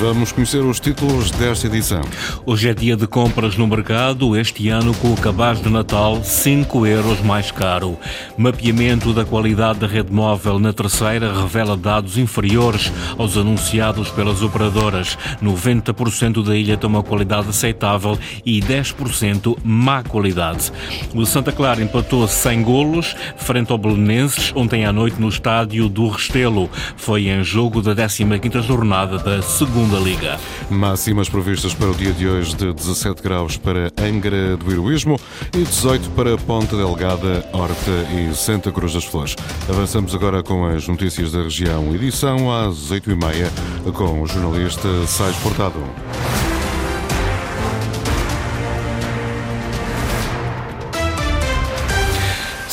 Vamos conhecer os títulos desta edição. Hoje é dia de compras no mercado, este ano com o cabaz de Natal 5 euros mais caro. Mapeamento da qualidade da rede móvel na terceira revela dados inferiores aos anunciados pelas operadoras. 90% da ilha tem uma qualidade aceitável e 10% má qualidade. O Santa Clara empatou sem golos frente ao Belenenses ontem à noite no estádio do Restelo. Foi em jogo da 15ª jornada da segunda Segunda Liga. Máximas previstas para o dia de hoje de 17 graus para Angra do Heroísmo e 18 para Ponta Delgada, Horta e Santa Cruz das Flores. Avançamos agora com as notícias da região, edição às 8h30 com o jornalista Sais Portado.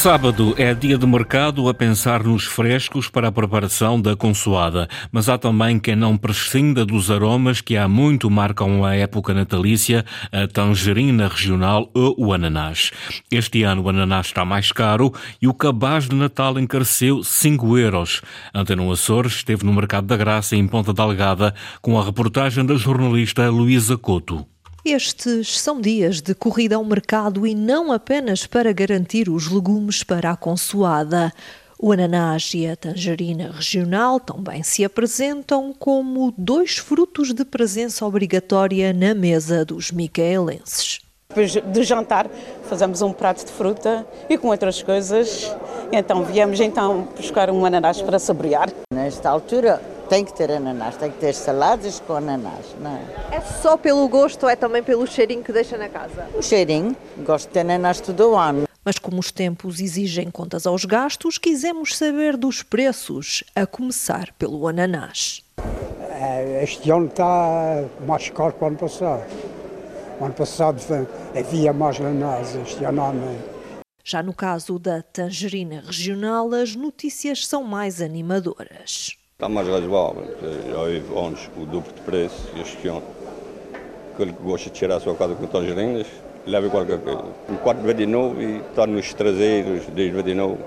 Sábado é dia de mercado a pensar nos frescos para a preparação da consoada, mas há também quem não prescinda dos aromas que há muito marcam a época natalícia, a tangerina regional ou o ananás. Este ano o ananás está mais caro e o cabaz de Natal encareceu 5 euros. Antena Açores esteve no Mercado da Graça em Ponta Delgada com a reportagem da jornalista Luísa Couto. Estes são dias de corrida ao mercado e não apenas para garantir os legumes para a consoada. O ananás e a tangerina regional também se apresentam como dois frutos de presença obrigatória na mesa dos micaelenses. Depois do jantar fazemos um prato de fruta e com outras coisas. Então viemos então buscar um ananás para saborear. Nesta altura tem que ter ananás, tem que ter saladas com ananás, não é? É só pelo gosto ou é também pelo cheirinho que deixa na casa? O cheirinho, gosto de ter ananás todo o ano. Mas como os tempos exigem contas aos gastos, quisemos saber dos preços, a começar pelo ananás. É, este ano está mais caro que o ano passado. O ano passado havia mais ananás, este ano não. Já no caso da tangerina regional, as notícias são mais animadoras. Está mais razoável, já houve anos o dobro de preço este ano. Aquele que gosta de tirar a sua casa com tangerinas, leva qualquer coisa. Um quarto de novo e está nos traseiros, desde de novo.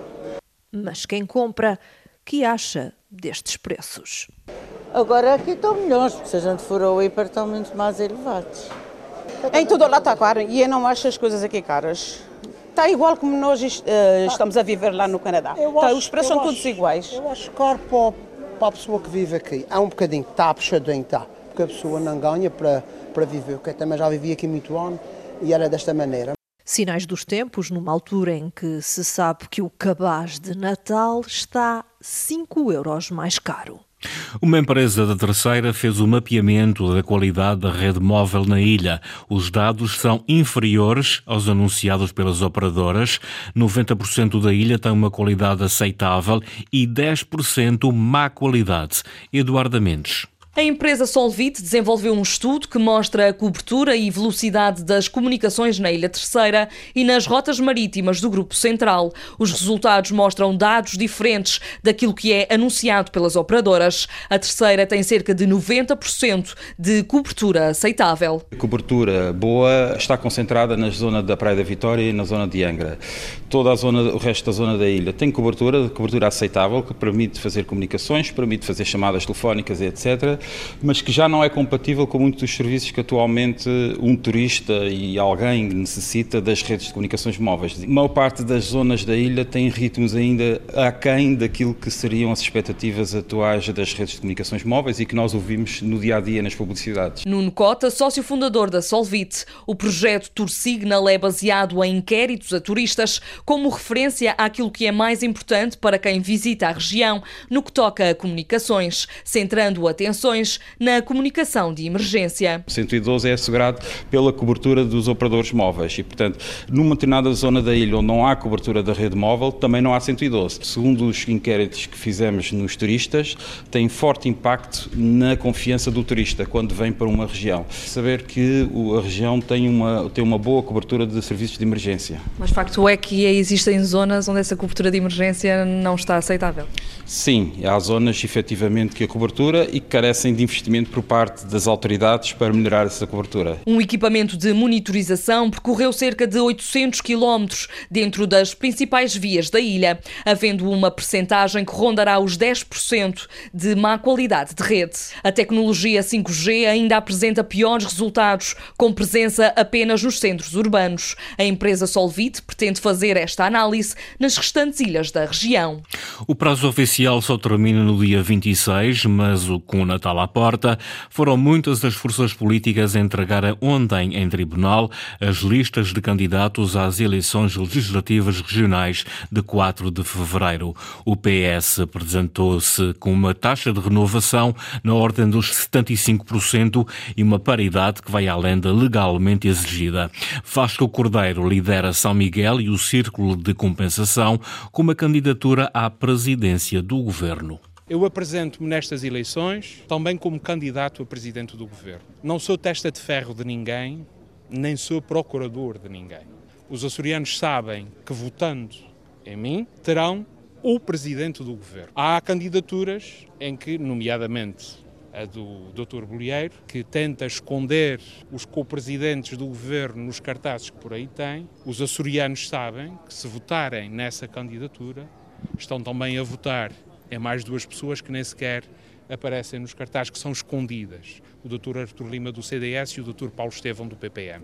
Mas quem compra, que acha destes preços? Agora aqui estão melhores, porque se a gente for ao hiper estão muito mais elevados. Em tudo lá está caro e eu não acho as coisas aqui caras. Está igual como nós uh, estamos a viver lá no Canadá. Tá, os preços são acho, todos iguais. Eu acho caro para para a pessoa que vive aqui. Há um bocadinho, está puxadinho, está. Porque a pessoa não ganha para, para viver. Porque também já vivi aqui muito ano e era desta maneira. Sinais dos tempos, numa altura em que se sabe que o cabaz de Natal está 5 euros mais caro. Uma empresa da terceira fez o mapeamento da qualidade da rede móvel na ilha. Os dados são inferiores aos anunciados pelas operadoras. 90% da ilha tem uma qualidade aceitável e 10% má qualidade. Eduardo Mendes. A empresa Solvit desenvolveu um estudo que mostra a cobertura e velocidade das comunicações na Ilha Terceira e nas rotas marítimas do Grupo Central. Os resultados mostram dados diferentes daquilo que é anunciado pelas operadoras. A Terceira tem cerca de 90% de cobertura aceitável. A cobertura boa está concentrada na zona da Praia da Vitória e na zona de Angra. Toda a zona, o resto da zona da ilha tem cobertura, cobertura aceitável, que permite fazer comunicações, permite fazer chamadas telefónicas, etc mas que já não é compatível com muitos dos serviços que atualmente um turista e alguém necessita das redes de comunicações móveis. A maior parte das zonas da ilha tem ritmos ainda aquém daquilo que seriam as expectativas atuais das redes de comunicações móveis e que nós ouvimos no dia a dia nas publicidades. Nuno Cota, sócio fundador da Solvit, o projeto Tour Signal é baseado em inquéritos a turistas como referência àquilo que é mais importante para quem visita a região no que toca a comunicações, centrando atenções na comunicação de emergência. 112 é assegurado pela cobertura dos operadores móveis e, portanto, numa determinada zona da ilha onde não há cobertura da rede móvel, também não há 112. Segundo os inquéritos que fizemos nos turistas, tem forte impacto na confiança do turista quando vem para uma região. Saber que a região tem uma, tem uma boa cobertura de serviços de emergência. Mas facto é que existem zonas onde essa cobertura de emergência não está aceitável? Sim, há zonas efetivamente que a cobertura e que carece carecem de investimento por parte das autoridades para melhorar essa cobertura. Um equipamento de monitorização percorreu cerca de 800 quilómetros dentro das principais vias da ilha, havendo uma percentagem que rondará os 10% de má qualidade de rede. A tecnologia 5G ainda apresenta piores resultados, com presença apenas nos centros urbanos. A empresa Solvit pretende fazer esta análise nas restantes ilhas da região. O prazo oficial só termina no dia 26, mas com o Natal à porta, foram muitas as forças políticas a entregar ontem em tribunal as listas de candidatos às eleições legislativas regionais de 4 de fevereiro. O PS apresentou-se com uma taxa de renovação na ordem dos 75% e uma paridade que vai além da legalmente exigida. Vasco Cordeiro lidera São Miguel e o Círculo de Compensação com uma candidatura à presidência do governo. Eu apresento-me nestas eleições também como candidato a presidente do governo. Não sou testa de ferro de ninguém, nem sou procurador de ninguém. Os açorianos sabem que votando em mim terão o presidente do governo. Há candidaturas em que, nomeadamente a do Dr. Bolieiro, que tenta esconder os co-presidentes do governo nos cartazes que por aí tem. Os açorianos sabem que se votarem nessa candidatura, estão também a votar em mais duas pessoas que nem sequer aparecem nos cartazes, que são escondidas. O Dr. Artur Lima do CDS e o Dr. Paulo Estevão do PPM.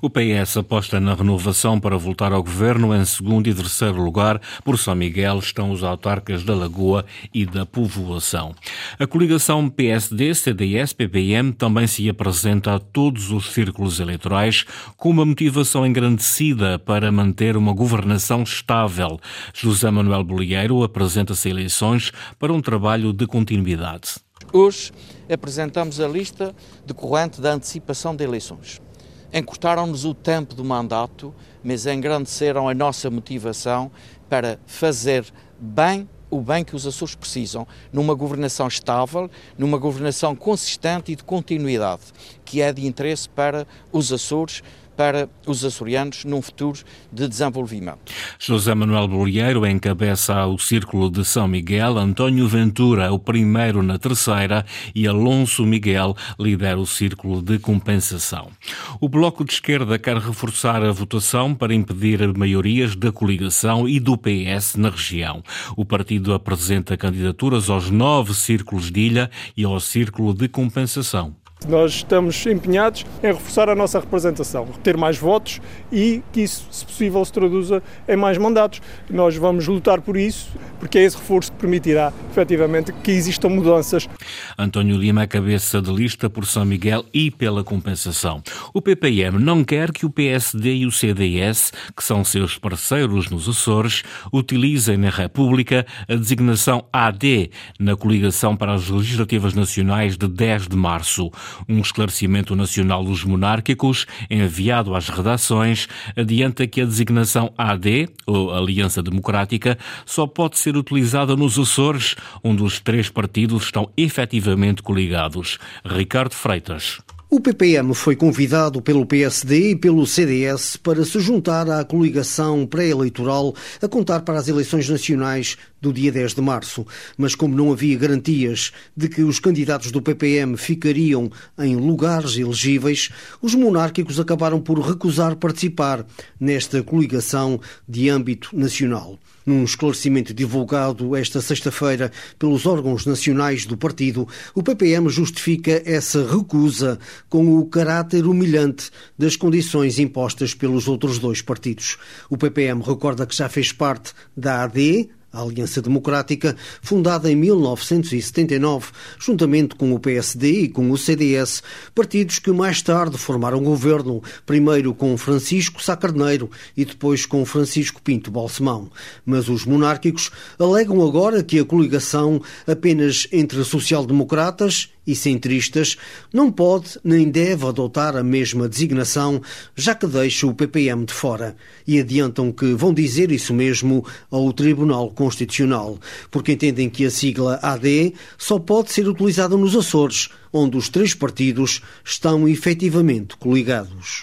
O PS aposta na renovação para voltar ao governo. Em segundo e terceiro lugar, por São Miguel, estão os autarcas da Lagoa e da Povoação. A coligação PSD, CDS, PPM também se apresenta a todos os círculos eleitorais com uma motivação engrandecida para manter uma governação estável. José Manuel Bolieiro apresenta-se a eleições para um trabalho de continuidade. Hoje apresentamos a lista decorrente da antecipação de eleições encurtaram-nos o tempo do mandato, mas engrandeceram a nossa motivação para fazer bem o bem que os Açores precisam, numa governação estável, numa governação consistente e de continuidade, que é de interesse para os Açores para os açorianos num futuro de desenvolvimento. José Manuel Bolieiro encabeça o Círculo de São Miguel, António Ventura, o primeiro na terceira, e Alonso Miguel lidera o Círculo de Compensação. O Bloco de Esquerda quer reforçar a votação para impedir maiorias da coligação e do PS na região. O partido apresenta candidaturas aos nove círculos de ilha e ao Círculo de Compensação. Nós estamos empenhados em reforçar a nossa representação, ter mais votos e que isso, se possível, se traduza em mais mandatos. Nós vamos lutar por isso, porque é esse reforço que permitirá, efetivamente, que existam mudanças. António Lima é cabeça de lista por São Miguel e pela compensação. O PPM não quer que o PSD e o CDS, que são seus parceiros nos Açores, utilizem na República a designação AD na coligação para as legislativas nacionais de 10 de março. Um esclarecimento nacional dos monárquicos, enviado às redações, adianta que a designação AD, ou Aliança Democrática, só pode ser utilizada nos Açores, onde os três partidos estão efetivamente coligados. Ricardo Freitas. O PPM foi convidado pelo PSD e pelo CDS para se juntar à coligação pré-eleitoral a contar para as eleições nacionais do dia 10 de março. Mas como não havia garantias de que os candidatos do PPM ficariam em lugares elegíveis, os monárquicos acabaram por recusar participar nesta coligação de âmbito nacional. Num esclarecimento divulgado esta sexta-feira pelos órgãos nacionais do partido, o PPM justifica essa recusa com o caráter humilhante das condições impostas pelos outros dois partidos. O PPM recorda que já fez parte da AD, a Aliança Democrática, fundada em 1979, juntamente com o PSD e com o CDS, partidos que mais tarde formaram governo, primeiro com Francisco Sá Carneiro e depois com Francisco Pinto Balsemão. Mas os monárquicos alegam agora que a coligação apenas entre social-democratas e centristas não pode nem deve adotar a mesma designação, já que deixa o PPM de fora. E adiantam que vão dizer isso mesmo ao Tribunal Constitucional, porque entendem que a sigla AD só pode ser utilizada nos Açores, onde os três partidos estão efetivamente coligados.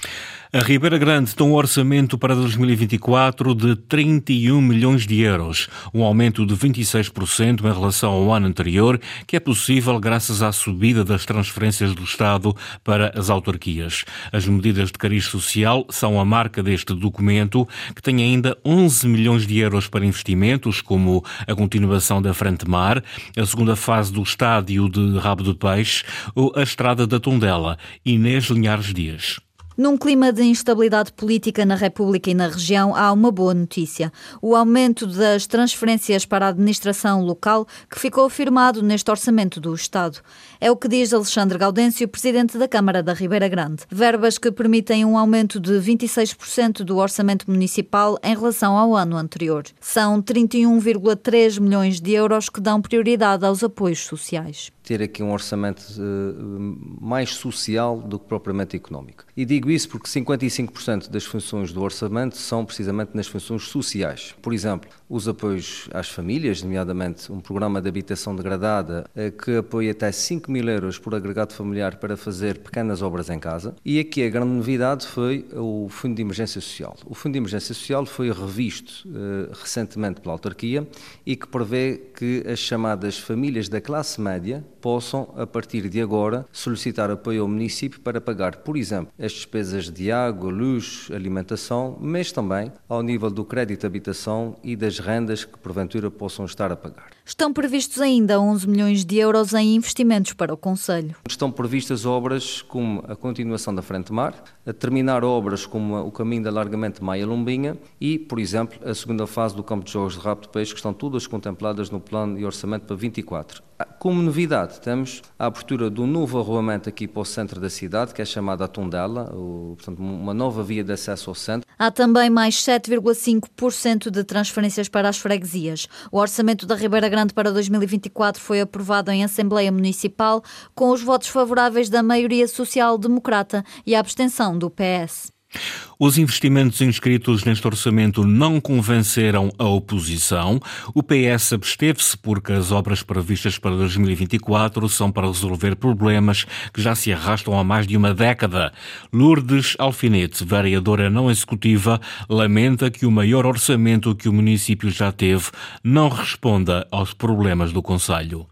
A Ribeira Grande tem um orçamento para 2024 de 31 milhões de euros, um aumento de 26% em relação ao ano anterior, que é possível graças à subida das transferências do Estado para as autarquias. As medidas de cariz social são a marca deste documento, que tem ainda 11 milhões de euros para investimentos, como a continuação da Frente Mar, a segunda fase do estádio de Rabo de Peixe ou a estrada da Tondela. Inês Linhares Dias. Num clima de instabilidade política na República e na região, há uma boa notícia: o aumento das transferências para a administração local, que ficou afirmado neste orçamento do Estado. É o que diz Alexandre Gaudêncio, presidente da Câmara da Ribeira Grande. Verbas que permitem um aumento de 26% do orçamento municipal em relação ao ano anterior. São 31,3 milhões de euros que dão prioridade aos apoios sociais ter aqui um orçamento uh, mais social do que propriamente económico. E digo isso porque 55% das funções do orçamento são precisamente nas funções sociais. Por exemplo, os apoios às famílias, nomeadamente um programa de habitação degradada uh, que apoia até 5 mil euros por agregado familiar para fazer pequenas obras em casa. E aqui a grande novidade foi o Fundo de Emergência Social. O Fundo de Emergência Social foi revisto uh, recentemente pela autarquia e que prevê que as chamadas famílias da classe média possam, a partir de agora, solicitar apoio ao município para pagar, por exemplo, as despesas de água, luz, alimentação, mas também ao nível do crédito de habitação e das rendas que porventura possam estar a pagar. Estão previstos ainda 11 milhões de euros em investimentos para o Conselho. Estão previstas obras como a continuação da Frente Mar, a terminar obras como o caminho de alargamento Maia-Lombinha e, por exemplo, a segunda fase do campo de jogos de Rapto de Peixe, que estão todas contempladas no plano de orçamento para 24. Como novidade, temos a abertura do novo arruamento aqui para o centro da cidade, que é chamada Tondela, portanto, uma nova via de acesso ao centro. Há também mais 7,5% de transferências para as freguesias. O orçamento da Ribeira Grande para 2024 foi aprovado em Assembleia Municipal com os votos favoráveis da maioria social-democrata e a abstenção do PS. Os investimentos inscritos neste orçamento não convenceram a oposição. O PS absteve-se porque as obras previstas para 2024 são para resolver problemas que já se arrastam há mais de uma década. Lourdes Alfinete, vereadora não executiva, lamenta que o maior orçamento que o município já teve não responda aos problemas do Conselho.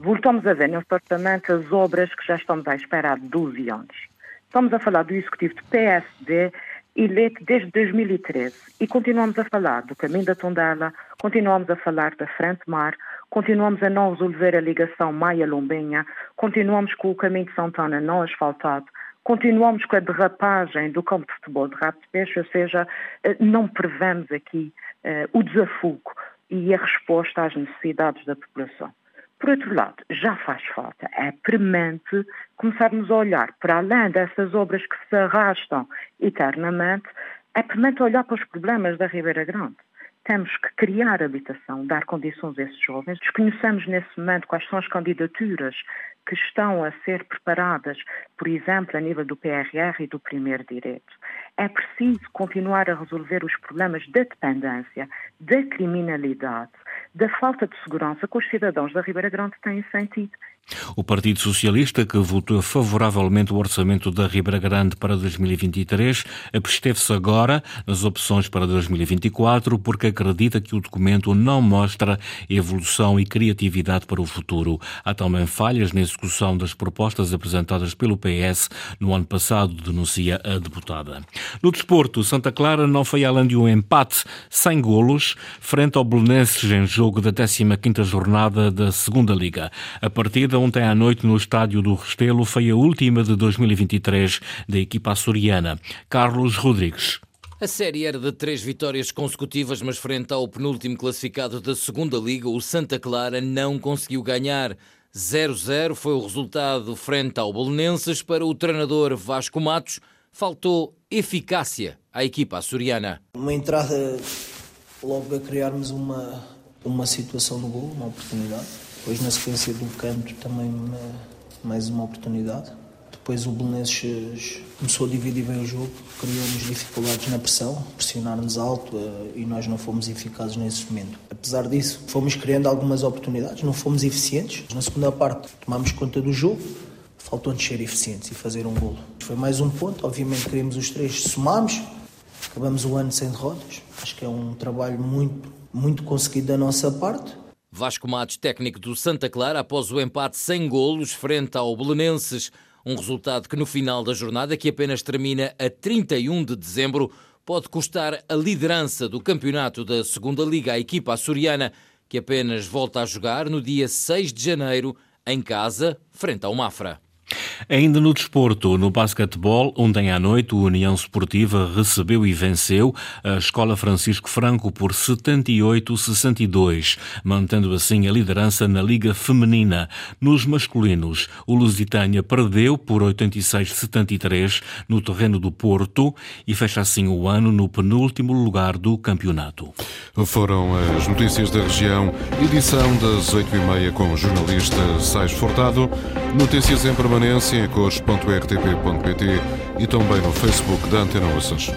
Voltamos a ver neste orçamento as obras que já estamos à espera há 12 anos Estamos a falar do executivo do PSD eleito desde 2013 e continuamos a falar do caminho da Tondela, continuamos a falar da Frente Mar, continuamos a não resolver a ligação Maia-Lombinha, continuamos com o caminho de Santana não asfaltado, continuamos com a derrapagem do campo de futebol de Rato de Peixe, ou seja, eh, não prevemos aqui uh, o desafogo e a resposta às necessidades da população. Por outro lado, já faz falta, é premente, começarmos a olhar para além dessas obras que se arrastam eternamente, é premente olhar para os problemas da Ribeira Grande. Temos que criar habitação, dar condições a esses jovens. Desconhecemos nesse momento quais são as candidaturas que estão a ser preparadas, por exemplo, a nível do PRR e do primeiro direito. É preciso continuar a resolver os problemas da dependência, da criminalidade, da falta de segurança que os cidadãos da Ribeira Grande têm sentido. O Partido Socialista, que votou favoravelmente o orçamento da Ribeira Grande para 2023, absteve-se agora nas opções para 2024 porque acredita que o documento não mostra evolução e criatividade para o futuro. Há também falhas na execução das propostas apresentadas pelo PS no ano passado, denuncia a deputada. No desporto, Santa Clara não foi além de um empate sem golos frente ao Belenenses em jogo da 15ª jornada da Segunda Liga. A partida partida ontem à noite no estádio do Restelo foi a última de 2023 da equipa açoriana. Carlos Rodrigues. A série era de três vitórias consecutivas, mas frente ao penúltimo classificado da segunda Liga, o Santa Clara não conseguiu ganhar. 0-0 foi o resultado frente ao Bolonenses para o treinador Vasco Matos. Faltou eficácia à equipa açoriana. Uma entrada logo a criarmos uma, uma situação no gol, uma oportunidade depois, na sequência do canto, também uma, mais uma oportunidade. Depois, o Belenenses começou a dividir bem o jogo, criou-nos dificuldades na pressão, pressionar-nos alto uh, e nós não fomos eficazes nesse momento. Apesar disso, fomos criando algumas oportunidades, não fomos eficientes. Na segunda parte, tomámos conta do jogo, faltou-nos ser eficientes e fazer um golo. Foi mais um ponto, obviamente queremos os três, somamos, acabamos o ano sem derrotas. Acho que é um trabalho muito, muito conseguido da nossa parte. Vasco Matos, técnico do Santa Clara, após o empate sem golos frente ao Belenenses, um resultado que no final da jornada, que apenas termina a 31 de dezembro, pode custar a liderança do campeonato da Segunda Liga à equipa açoriana, que apenas volta a jogar no dia 6 de janeiro, em casa, frente ao Mafra. Ainda no desporto, no basquetebol, ontem à noite, o União Esportiva recebeu e venceu a Escola Francisco Franco por 78-62, mantendo assim a liderança na Liga Feminina. Nos masculinos, o Lusitânia perdeu por 86-73 no terreno do Porto e fecha assim o ano no penúltimo lugar do campeonato. Foram as notícias da região, edição das 8h30 com o jornalista Sais Fortado. Notícias em permanência em cores.rtp.pt e também no Facebook da Antena Ossas.